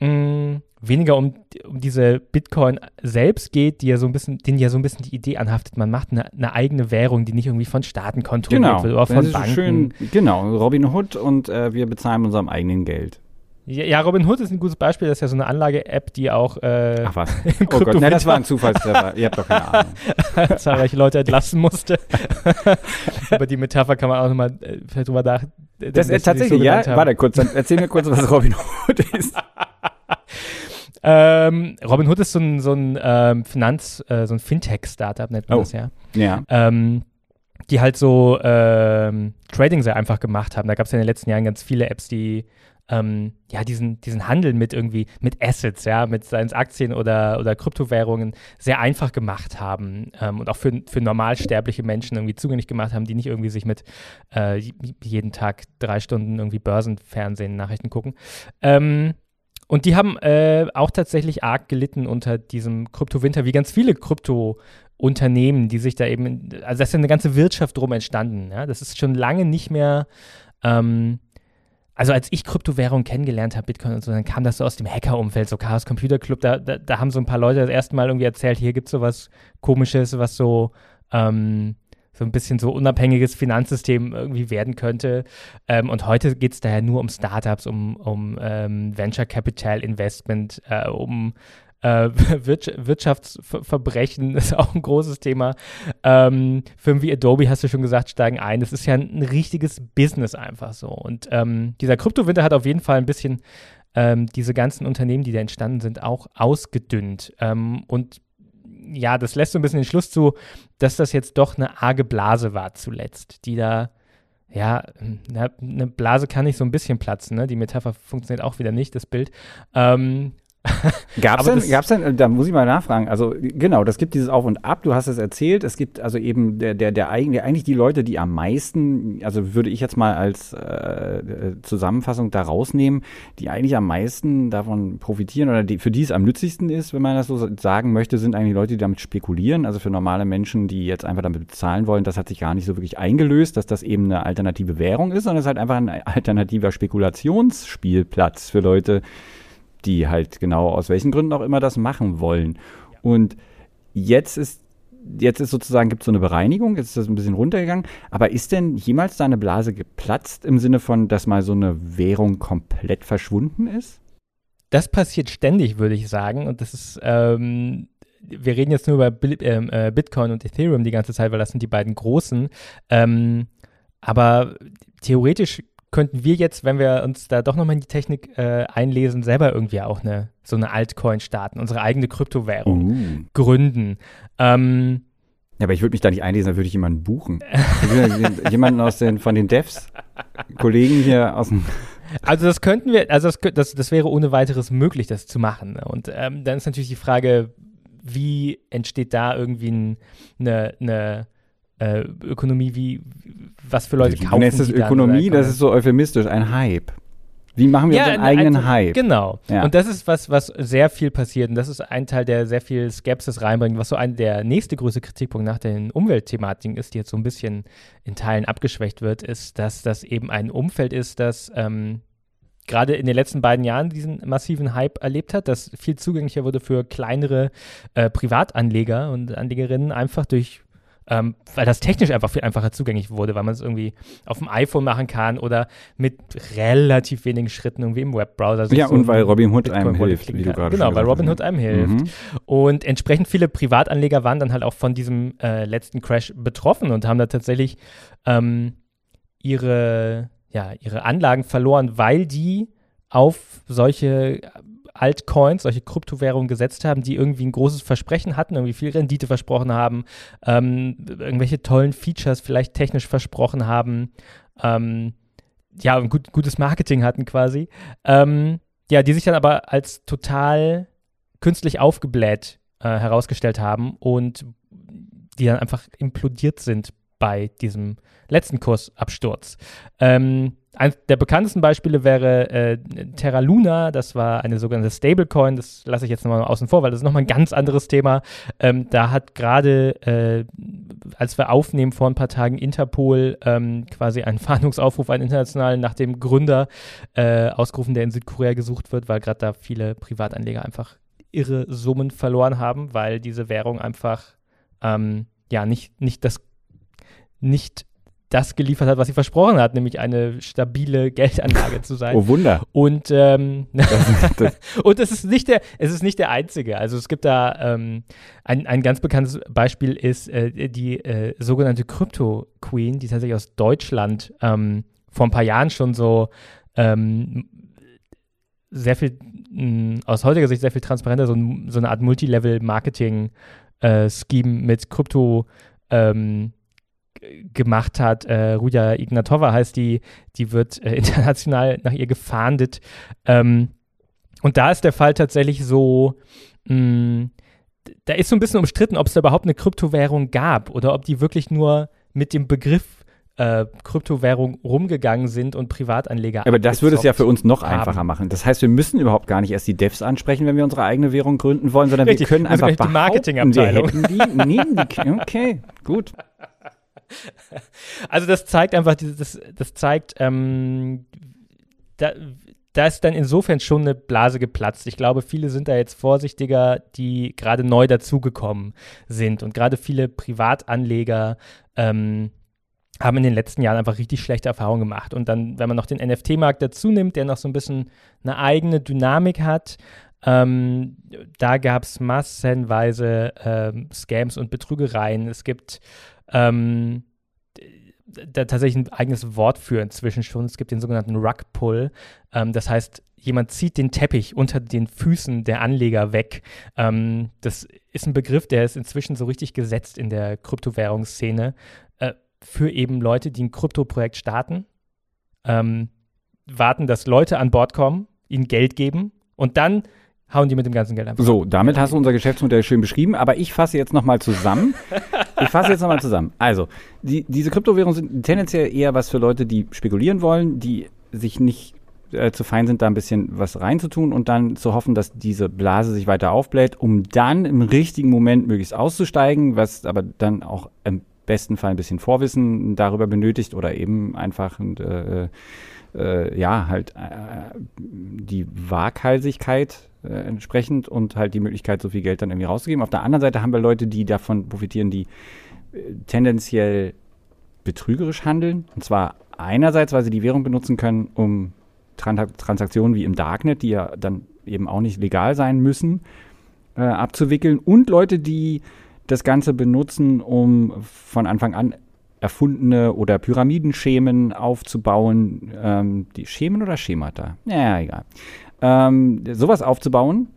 mh, weniger um, um diese Bitcoin selbst geht, die ja so ein bisschen, denen ja so ein bisschen die Idee anhaftet, man macht eine, eine eigene Währung, die nicht irgendwie von Staaten kontrolliert Genau, wird oder das von ist Banken. schön, genau, Robin Hood und äh, wir bezahlen mit unserem eigenen Geld. Ja, ja, Robinhood ist ein gutes Beispiel. Das ist ja so eine Anlage-App, die auch äh, Ach was. Oh Gott, nein, das war ein Zufallstreffer. Ihr habt doch keine Ahnung. zahlreiche Leute entlassen musste. Über die Metapher kann man auch nochmal äh, vielleicht drüber nachdenken. Das ist tatsächlich, so ja, haben. warte kurz, dann erzähl mir kurz, was Robin Hood ist. Ähm, Robinhood ist so ein, so ein ähm, Finanz-, äh, so ein Fintech-Startup, nennt man Oh. das ja. Ja. Ähm, die halt so ähm, Trading sehr einfach gemacht haben. Da gab es ja in den letzten Jahren ganz viele Apps, die ähm, ja diesen, diesen Handel mit irgendwie mit Assets, ja, mit seinen Aktien oder, oder Kryptowährungen sehr einfach gemacht haben ähm, und auch für, für normalsterbliche Menschen irgendwie zugänglich gemacht haben, die nicht irgendwie sich mit äh, jeden Tag drei Stunden irgendwie Börsenfernsehen Nachrichten gucken. Ähm, und die haben äh, auch tatsächlich arg gelitten unter diesem Kryptowinter, wie ganz viele Krypto-Unternehmen, die sich da eben, also da ist ja eine ganze Wirtschaft drum entstanden. Ja? Das ist schon lange nicht mehr, ähm, also als ich Kryptowährung kennengelernt habe, Bitcoin und so, dann kam das so aus dem Hacker-Umfeld, so Chaos Computer Club, da, da, da haben so ein paar Leute das erste Mal irgendwie erzählt, hier gibt es so was Komisches, was so, ähm, so ein bisschen so unabhängiges Finanzsystem irgendwie werden könnte. Ähm, und heute geht es daher nur um Startups, um, um ähm, Venture Capital Investment, äh, um äh, Wirtsch Wirtschaftsverbrechen ist auch ein großes Thema. Ähm, Firmen wie Adobe, hast du schon gesagt, steigen ein. Das ist ja ein, ein richtiges Business einfach so. Und ähm, dieser Kryptowinter hat auf jeden Fall ein bisschen ähm, diese ganzen Unternehmen, die da entstanden sind, auch ausgedünnt. Ähm, und ja, das lässt so ein bisschen den Schluss zu, dass das jetzt doch eine arge Blase war zuletzt, die da, ja, eine Blase kann nicht so ein bisschen platzen, ne? Die Metapher funktioniert auch wieder nicht, das Bild. Ähm, Gab es denn, gab's denn, da muss ich mal nachfragen, also genau, das gibt dieses Auf und Ab, du hast es erzählt, es gibt also eben der, der, der eigentlich die Leute, die am meisten, also würde ich jetzt mal als äh, Zusammenfassung da rausnehmen, die eigentlich am meisten davon profitieren oder die, für die es am nützlichsten ist, wenn man das so sagen möchte, sind eigentlich Leute, die damit spekulieren, also für normale Menschen, die jetzt einfach damit bezahlen wollen, das hat sich gar nicht so wirklich eingelöst, dass das eben eine alternative Währung ist, sondern es ist halt einfach ein alternativer Spekulationsspielplatz für Leute, die halt genau aus welchen Gründen auch immer das machen wollen. Und jetzt ist jetzt ist sozusagen, gibt es so eine Bereinigung, jetzt ist das ein bisschen runtergegangen. Aber ist denn jemals da eine Blase geplatzt im Sinne von, dass mal so eine Währung komplett verschwunden ist? Das passiert ständig, würde ich sagen. Und das ist, ähm, wir reden jetzt nur über ähm, äh, Bitcoin und Ethereum die ganze Zeit, weil das sind die beiden großen. Ähm, aber theoretisch könnten wir jetzt, wenn wir uns da doch nochmal in die Technik äh, einlesen, selber irgendwie auch eine so eine Altcoin starten, unsere eigene Kryptowährung uh. gründen. Ähm, ja, aber ich würde mich da nicht einlesen, da würde ich jemanden buchen. jemanden aus den, von den Devs, Kollegen hier aus dem. Also das könnten wir, also das, das, das wäre ohne weiteres möglich, das zu machen. Und ähm, dann ist natürlich die Frage, wie entsteht da irgendwie ein, eine, eine äh, Ökonomie, wie, was für Leute kaufen. Du nennst es Ökonomie, das ist so euphemistisch, ein Hype. Wie machen wir ja, unseren eigenen also, Hype? Genau. Ja. Und das ist was, was sehr viel passiert. Und das ist ein Teil, der sehr viel Skepsis reinbringt. Was so ein, der nächste größte Kritikpunkt nach den Umweltthematiken ist, die jetzt so ein bisschen in Teilen abgeschwächt wird, ist, dass das eben ein Umfeld ist, das ähm, gerade in den letzten beiden Jahren diesen massiven Hype erlebt hat, das viel zugänglicher wurde für kleinere äh, Privatanleger und Anlegerinnen einfach durch ähm, weil das technisch einfach viel einfacher zugänglich wurde, weil man es irgendwie auf dem iPhone machen kann oder mit relativ wenigen Schritten irgendwie im Webbrowser. Ja, so und weil Robinhood einem hilft, wie du gerade Genau, weil Robinhood einem hilft. Mhm. Und entsprechend viele Privatanleger waren dann halt auch von diesem äh, letzten Crash betroffen und haben da tatsächlich ähm, ihre, ja, ihre Anlagen verloren, weil die auf solche Altcoins, solche Kryptowährungen gesetzt haben, die irgendwie ein großes Versprechen hatten, irgendwie viel Rendite versprochen haben, ähm, irgendwelche tollen Features vielleicht technisch versprochen haben, ähm, ja, ein gut, gutes Marketing hatten quasi. Ähm, ja, die sich dann aber als total künstlich aufgebläht äh, herausgestellt haben und die dann einfach implodiert sind bei diesem letzten Kursabsturz. Ähm, eines der bekanntesten Beispiele wäre äh, Terra Luna, das war eine sogenannte Stablecoin, das lasse ich jetzt nochmal außen vor, weil das ist nochmal ein ganz anderes Thema. Ähm, da hat gerade, äh, als wir aufnehmen vor ein paar Tagen, Interpol ähm, quasi einen Fahndungsaufruf, einen internationalen, nach dem Gründer äh, ausgerufen, der in Südkorea gesucht wird, weil gerade da viele Privatanleger einfach irre Summen verloren haben, weil diese Währung einfach ähm, ja nicht, nicht das nicht das geliefert hat, was sie versprochen hat, nämlich eine stabile Geldanlage zu sein. Oh Wunder. Und, ähm, und es ist nicht der, es ist nicht der einzige. Also es gibt da ähm, ein, ein ganz bekanntes Beispiel ist äh, die äh, sogenannte Crypto Queen, die tatsächlich aus Deutschland ähm, vor ein paar Jahren schon so ähm, sehr viel mh, aus heutiger Sicht sehr viel transparenter so, so eine Art Multilevel-Marketing-Scheme äh, mit Krypto ähm, gemacht hat. Äh, Ruja Ignatova heißt die, die wird äh, international nach ihr gefahndet. Ähm, und da ist der Fall tatsächlich so, mh, mm, da ist so ein bisschen umstritten, ob es da überhaupt eine Kryptowährung gab oder ob die wirklich nur mit dem Begriff äh, Kryptowährung rumgegangen sind und Privatanleger. Aber das würde es ja für uns noch haben. einfacher machen. Das heißt, wir müssen überhaupt gar nicht erst die Devs ansprechen, wenn wir unsere eigene Währung gründen wollen, sondern Richtig, wir können einfach die Marketingabteilung. Wir hätten die, nee, die, okay, gut. Also das zeigt einfach, das, das zeigt, ähm, da, da ist dann insofern schon eine Blase geplatzt. Ich glaube, viele sind da jetzt vorsichtiger, die gerade neu dazugekommen sind. Und gerade viele Privatanleger ähm, haben in den letzten Jahren einfach richtig schlechte Erfahrungen gemacht. Und dann, wenn man noch den NFT-Markt dazu nimmt, der noch so ein bisschen eine eigene Dynamik hat, ähm, da gab es massenweise ähm, Scams und Betrügereien. Es gibt ähm, da tatsächlich ein eigenes Wort für inzwischen schon. Es gibt den sogenannten Rug Pull. Ähm, das heißt, jemand zieht den Teppich unter den Füßen der Anleger weg. Ähm, das ist ein Begriff, der ist inzwischen so richtig gesetzt in der Kryptowährungsszene äh, für eben Leute, die ein Kryptoprojekt starten, ähm, warten, dass Leute an Bord kommen, ihnen Geld geben und dann hauen die mit dem ganzen Geld einfach. So, damit hast du unser Geschäftsmodell schön beschrieben, aber ich fasse jetzt nochmal zusammen. ich fasse jetzt nochmal zusammen. Also, die, diese Kryptowährungen sind tendenziell eher was für Leute, die spekulieren wollen, die sich nicht äh, zu fein sind, da ein bisschen was reinzutun und dann zu hoffen, dass diese Blase sich weiter aufbläht, um dann im richtigen Moment möglichst auszusteigen, was aber dann auch im besten Fall ein bisschen Vorwissen darüber benötigt oder eben einfach äh, äh, ja halt äh, die Waghalsigkeit äh, entsprechend und halt die Möglichkeit, so viel Geld dann irgendwie rauszugeben. Auf der anderen Seite haben wir Leute, die davon profitieren, die äh, tendenziell betrügerisch handeln. Und zwar einerseits, weil sie die Währung benutzen können, um Transaktionen wie im Darknet, die ja dann eben auch nicht legal sein müssen, äh, abzuwickeln. Und Leute, die das Ganze benutzen, um von Anfang an erfundene oder Pyramidenschemen aufzubauen. Ähm, die Schemen oder Schemata? Ja, egal. Ähm, sowas aufzubauen,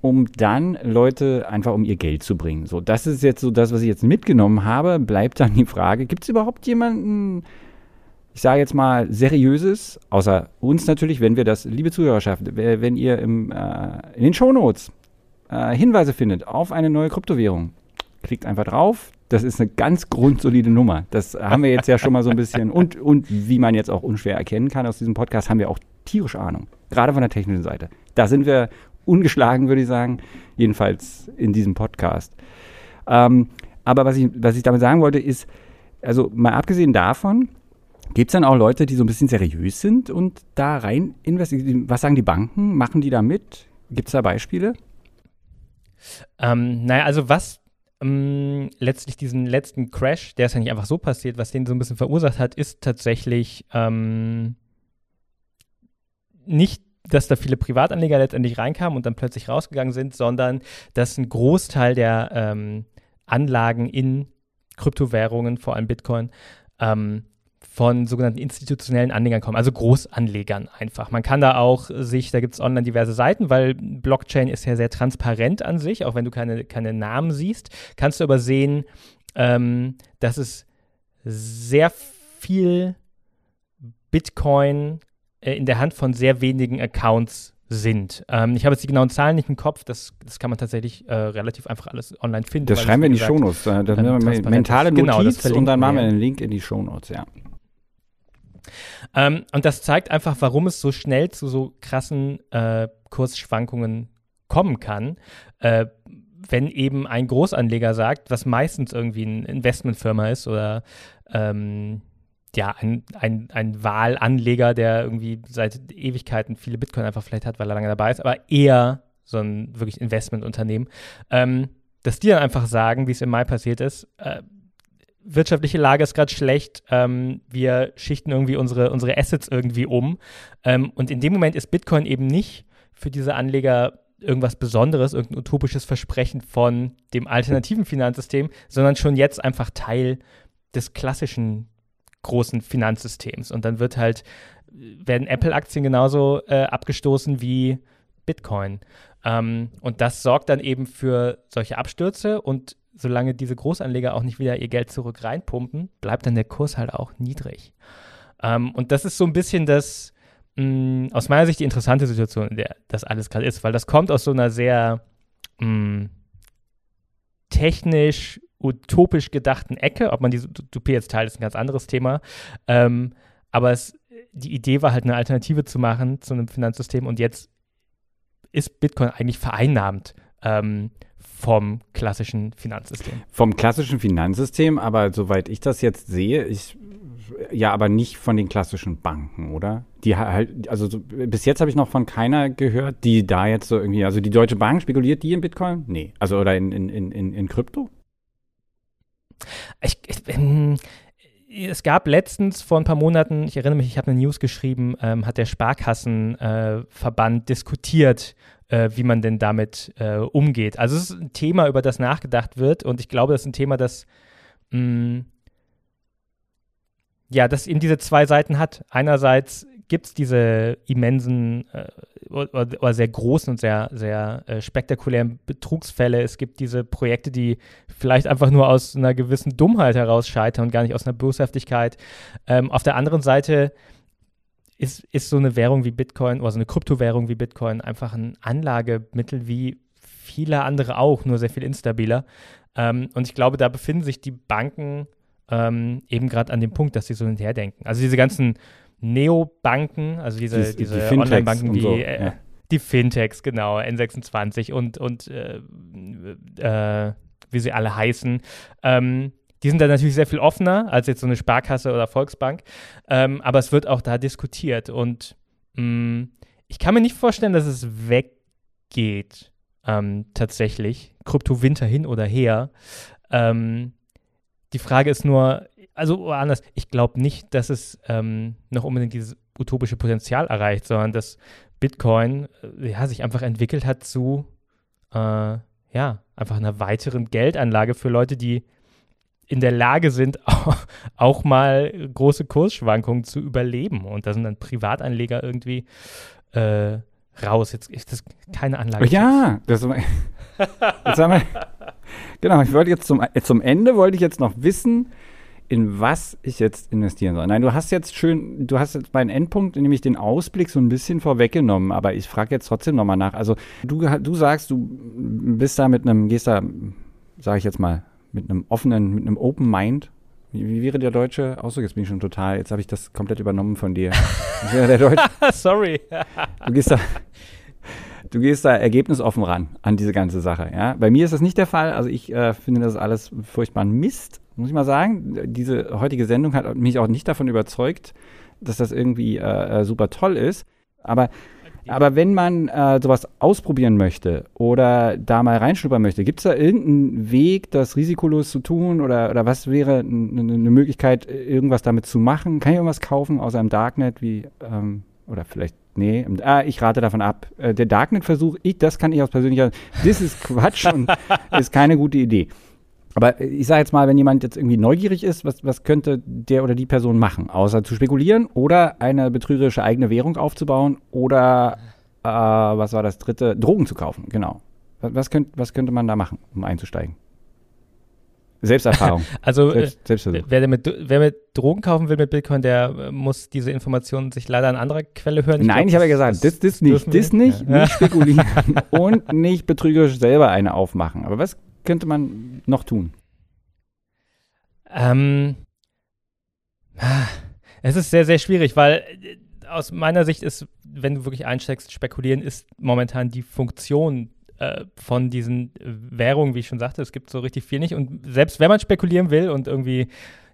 um dann Leute einfach um ihr Geld zu bringen. So, das ist jetzt so das, was ich jetzt mitgenommen habe. Bleibt dann die Frage, gibt es überhaupt jemanden, ich sage jetzt mal, seriöses, außer uns natürlich, wenn wir das, liebe Zuhörerschaft, wenn ihr im, äh, in den Shownotes äh, Hinweise findet auf eine neue Kryptowährung, klickt einfach drauf. Das ist eine ganz grundsolide Nummer. Das haben wir jetzt ja schon mal so ein bisschen. Und, und wie man jetzt auch unschwer erkennen kann aus diesem Podcast, haben wir auch tierisch Ahnung. Gerade von der technischen Seite. Da sind wir ungeschlagen, würde ich sagen. Jedenfalls in diesem Podcast. Ähm, aber was ich, was ich damit sagen wollte, ist, also mal abgesehen davon, Gibt es dann auch Leute, die so ein bisschen seriös sind und da rein investieren? Was sagen die Banken? Machen die da mit? Gibt es da Beispiele? Ähm, naja, also was ähm, letztlich diesen letzten Crash, der ist ja nicht einfach so passiert, was den so ein bisschen verursacht hat, ist tatsächlich ähm, nicht dass da viele Privatanleger letztendlich reinkamen und dann plötzlich rausgegangen sind, sondern dass ein Großteil der ähm, Anlagen in Kryptowährungen, vor allem Bitcoin, ähm, von sogenannten institutionellen Anlegern kommen, also Großanlegern einfach. Man kann da auch sich, da gibt es online diverse Seiten, weil Blockchain ist ja sehr transparent an sich, auch wenn du keine, keine Namen siehst, kannst du aber sehen, ähm, dass es sehr viel Bitcoin in der Hand von sehr wenigen Accounts sind. Ähm, ich habe jetzt die genauen Zahlen nicht im Kopf, das, das kann man tatsächlich äh, relativ einfach alles online finden. Das schreiben wir in die Shownotes. Da, da ähm, mentale Notiz genau, und dann machen wir einen Link in die Shownotes, ja. Ähm, und das zeigt einfach, warum es so schnell zu so krassen äh, Kursschwankungen kommen kann. Äh, wenn eben ein Großanleger sagt, was meistens irgendwie eine Investmentfirma ist oder ähm, ja, ein, ein, ein Wahlanleger, der irgendwie seit Ewigkeiten viele Bitcoin einfach vielleicht hat, weil er lange dabei ist, aber eher so ein wirklich Investmentunternehmen, ähm, dass die dann einfach sagen, wie es im Mai passiert ist, äh, wirtschaftliche Lage ist gerade schlecht, ähm, wir schichten irgendwie unsere, unsere Assets irgendwie um. Ähm, und in dem Moment ist Bitcoin eben nicht für diese Anleger irgendwas Besonderes, irgendein utopisches Versprechen von dem alternativen Finanzsystem, sondern schon jetzt einfach Teil des klassischen großen Finanzsystems. Und dann wird halt, werden Apple-Aktien genauso äh, abgestoßen wie Bitcoin. Ähm, und das sorgt dann eben für solche Abstürze und solange diese Großanleger auch nicht wieder ihr Geld zurück reinpumpen, bleibt dann der Kurs halt auch niedrig. Ähm, und das ist so ein bisschen das, mh, mm, aus meiner Sicht die interessante Situation, in der das alles gerade ist, weil das kommt aus so einer sehr mh, mm, technisch, utopisch gedachten Ecke. Ob man diese Utopie jetzt teilt, ist ein ganz anderes Thema. Ähm, aber es, die Idee war halt eine Alternative zu machen zu einem Finanzsystem und jetzt ist Bitcoin eigentlich vereinnahmt. Ähm, vom klassischen Finanzsystem. Vom klassischen Finanzsystem, aber soweit ich das jetzt sehe, ich ja, aber nicht von den klassischen Banken, oder? Die halt, also so, bis jetzt habe ich noch von keiner gehört, die da jetzt so irgendwie, also die Deutsche Bank spekuliert die in Bitcoin? Nee. Also oder in, in, in, in Krypto? Ich, ich, ähm, es gab letztens vor ein paar Monaten, ich erinnere mich, ich habe eine News geschrieben, ähm, hat der Sparkassenverband äh, diskutiert, äh, wie man denn damit äh, umgeht. Also es ist ein Thema, über das nachgedacht wird und ich glaube, das ist ein Thema, das mh, mm, ja, das eben diese zwei Seiten hat. Einerseits gibt es diese immensen äh, oder, oder, sehr großen und sehr, sehr äh, spektakulären Betrugsfälle. Es gibt diese Projekte, die vielleicht einfach nur aus einer gewissen Dummheit heraus scheitern und gar nicht aus einer Boshaftigkeit. Ähm, auf der anderen Seite ist, ist so eine Währung wie Bitcoin oder so eine Kryptowährung wie Bitcoin einfach ein Anlagemittel wie viele andere auch, nur sehr viel instabiler. Ähm, und ich glaube, da befinden sich die Banken ähm, eben gerade an dem Punkt, dass sie so hinterherdenken. Also diese ganzen Neobanken, also diese, die, diese die Online-Banken wie so, äh, ja. die Fintechs, genau, N26 und, und äh, äh, wie sie alle heißen, ähm, die sind da natürlich sehr viel offener als jetzt so eine Sparkasse oder Volksbank. Ähm, aber es wird auch da diskutiert. Und mh, mm, ich kann mir nicht vorstellen, dass es weggeht, ähm, tatsächlich. Krypto-Winter hin oder her. Ähm, die Frage ist nur, also anders, ich glaube nicht, dass es ähm, noch unbedingt dieses utopische Potenzial erreicht, sondern dass Bitcoin äh, ja, sich einfach entwickelt hat zu äh, ja, einfach einer weiteren Geldanlage für Leute, die in der Lage sind, auch mal große Kursschwankungen zu überleben. Und da sind dann Privatanleger irgendwie äh, raus. Jetzt ist das keine Anlage. Ja, das jetzt haben wir, genau, ich wollte jetzt zum, zum Ende wollte ich jetzt noch wissen, in was ich jetzt investieren soll. Nein, du hast jetzt schön, du hast jetzt meinen Endpunkt, nämlich den Ausblick so ein bisschen vorweggenommen, aber ich frage jetzt trotzdem nochmal nach. Also du, du sagst, du bist da mit einem, gehst da, sage ich jetzt mal, mit einem offenen, mit einem Open Mind. Wie, wie wäre der deutsche Ausdruck? Jetzt bin ich schon total, jetzt habe ich das komplett übernommen von dir. Wie wäre der deutsche? Sorry. du gehst da, du gehst da ergebnisoffen ran an diese ganze Sache. Ja? Bei mir ist das nicht der Fall. Also ich äh, finde das alles furchtbar Mist, muss ich mal sagen. Diese heutige Sendung hat mich auch nicht davon überzeugt, dass das irgendwie äh, äh super toll ist. Aber aber wenn man äh, sowas ausprobieren möchte oder da mal reinschnuppern möchte, gibt es da irgendeinen Weg, das risikolos zu tun oder, oder was wäre eine Möglichkeit, irgendwas damit zu machen? Kann ich irgendwas kaufen außer im Darknet wie, ähm, oder vielleicht, nee, ah, ich rate davon ab. Äh, der Darknet-Versuch, ich, das kann ich aus persönlicher, das ist Quatsch und ist keine gute Idee. Aber ich sage jetzt mal, wenn jemand jetzt irgendwie neugierig ist, was, was könnte der oder die Person machen, außer zu spekulieren oder eine betrügerische eigene Währung aufzubauen oder, äh, was war das dritte, Drogen zu kaufen, genau. Was, was, könnt, was könnte man da machen, um einzusteigen? Selbsterfahrung. also, Selbst, äh, wer, mit, wer mit Drogen kaufen will mit Bitcoin, der äh, muss diese Informationen sich leider an anderer Quelle hören. Ich Nein, glaub, ich habe ja gesagt, das, das, nicht, das nicht, ja. nicht spekulieren und nicht betrügerisch selber eine aufmachen. Aber was könnte man noch tun? Ähm, es ist sehr, sehr schwierig, weil äh, aus meiner Sicht ist, wenn du wirklich einsteigst, spekulieren ist momentan die Funktion äh, von diesen Währungen, wie ich schon sagte, es gibt so richtig viel nicht. Und selbst wenn man spekulieren will und irgendwie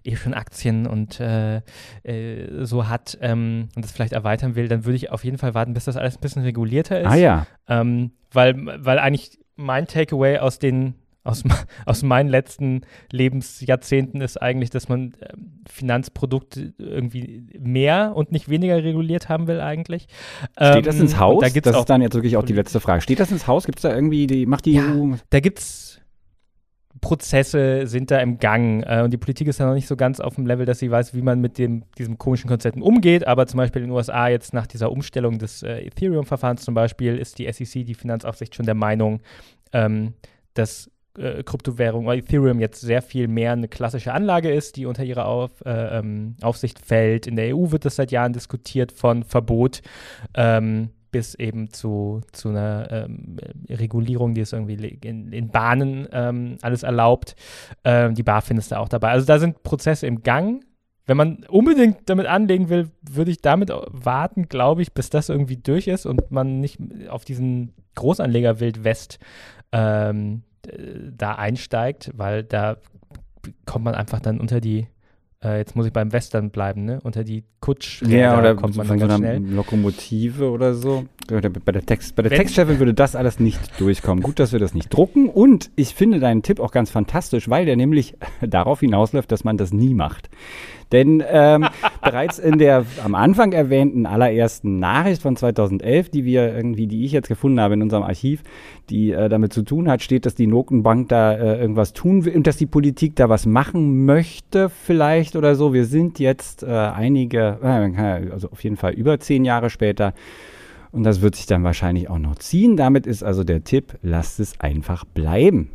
eh schon Aktien und äh, äh, so hat ähm, und das vielleicht erweitern will, dann würde ich auf jeden Fall warten, bis das alles ein bisschen regulierter ist. Ah ja. Ähm, weil, weil eigentlich mein Takeaway aus den aus, aus meinen letzten Lebensjahrzehnten ist eigentlich, dass man äh, Finanzprodukte irgendwie mehr und nicht weniger reguliert haben will eigentlich. Steht ähm, das ins Haus? Da das ist dann jetzt wirklich auch die letzte Frage. Steht das ins Haus? Gibt es da irgendwie, die, macht die ja, EU? Da gibt es Prozesse sind da im Gang äh, und die Politik ist da noch nicht so ganz auf dem Level, dass sie weiß, wie man mit dem, diesem komischen Konzepten umgeht. Aber zum Beispiel in den USA jetzt nach dieser Umstellung des äh, Ethereum-Verfahrens zum Beispiel ist die SEC, die Finanzaufsicht, schon der Meinung, ähm, dass äh, Kryptowährung oder Ethereum jetzt sehr viel mehr eine klassische Anlage ist, die unter ihre Auf, äh, ähm, Aufsicht fällt. In der EU wird das seit Jahren diskutiert von Verbot ähm, bis eben zu, zu einer ähm, Regulierung, die es irgendwie in, in Bahnen ähm, alles erlaubt. Ähm, die BaFin ist da auch dabei. Also da sind Prozesse im Gang. Wenn man unbedingt damit anlegen will, würde ich damit warten, glaube ich, bis das irgendwie durch ist und man nicht auf diesen Großanleger Wild West ähm, da einsteigt, weil da kommt man einfach dann unter die, äh, jetzt muss ich beim Western bleiben, ne? Unter die Kutsch. Ja, oder kommt man dann ganz so schnell. Lokomotive oder so. Bei der, Text, bei der Textchefin würde das alles nicht durchkommen. Gut, dass wir das nicht drucken. Und ich finde deinen Tipp auch ganz fantastisch, weil der nämlich darauf hinausläuft, dass man das nie macht. Denn ähm, bereits in der am Anfang erwähnten allerersten Nachricht von 2011, die wir irgendwie, die ich jetzt gefunden habe in unserem Archiv, die äh, damit zu tun hat, steht, dass die Notenbank da äh, irgendwas tun will und dass die Politik da was machen möchte vielleicht oder so. Wir sind jetzt äh, einige, äh, also auf jeden Fall über zehn Jahre später. Und das wird sich dann wahrscheinlich auch noch ziehen. Damit ist also der Tipp, lasst es einfach bleiben.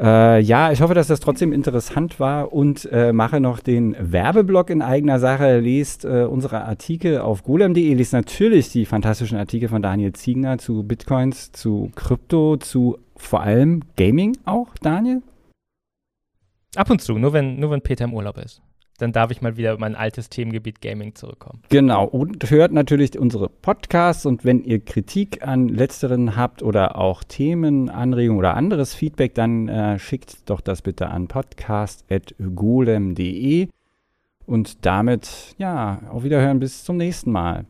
Äh, ja, ich hoffe, dass das trotzdem interessant war und äh, mache noch den Werbeblock in eigener Sache. Lest äh, unsere Artikel auf golem.de. Lest natürlich die fantastischen Artikel von Daniel Ziegner zu Bitcoins, zu Krypto, zu vor allem Gaming auch, Daniel? Ab und zu, nur wenn, nur wenn Peter im Urlaub ist dann darf ich mal wieder über mein altes Themengebiet Gaming zurückkommen. Genau, und hört natürlich unsere Podcasts und wenn ihr Kritik an letzteren habt oder auch Themen, Anregungen oder anderes Feedback, dann äh, schickt doch das bitte an podcast.golem.de und damit, ja, auf Wiederhören bis zum nächsten Mal.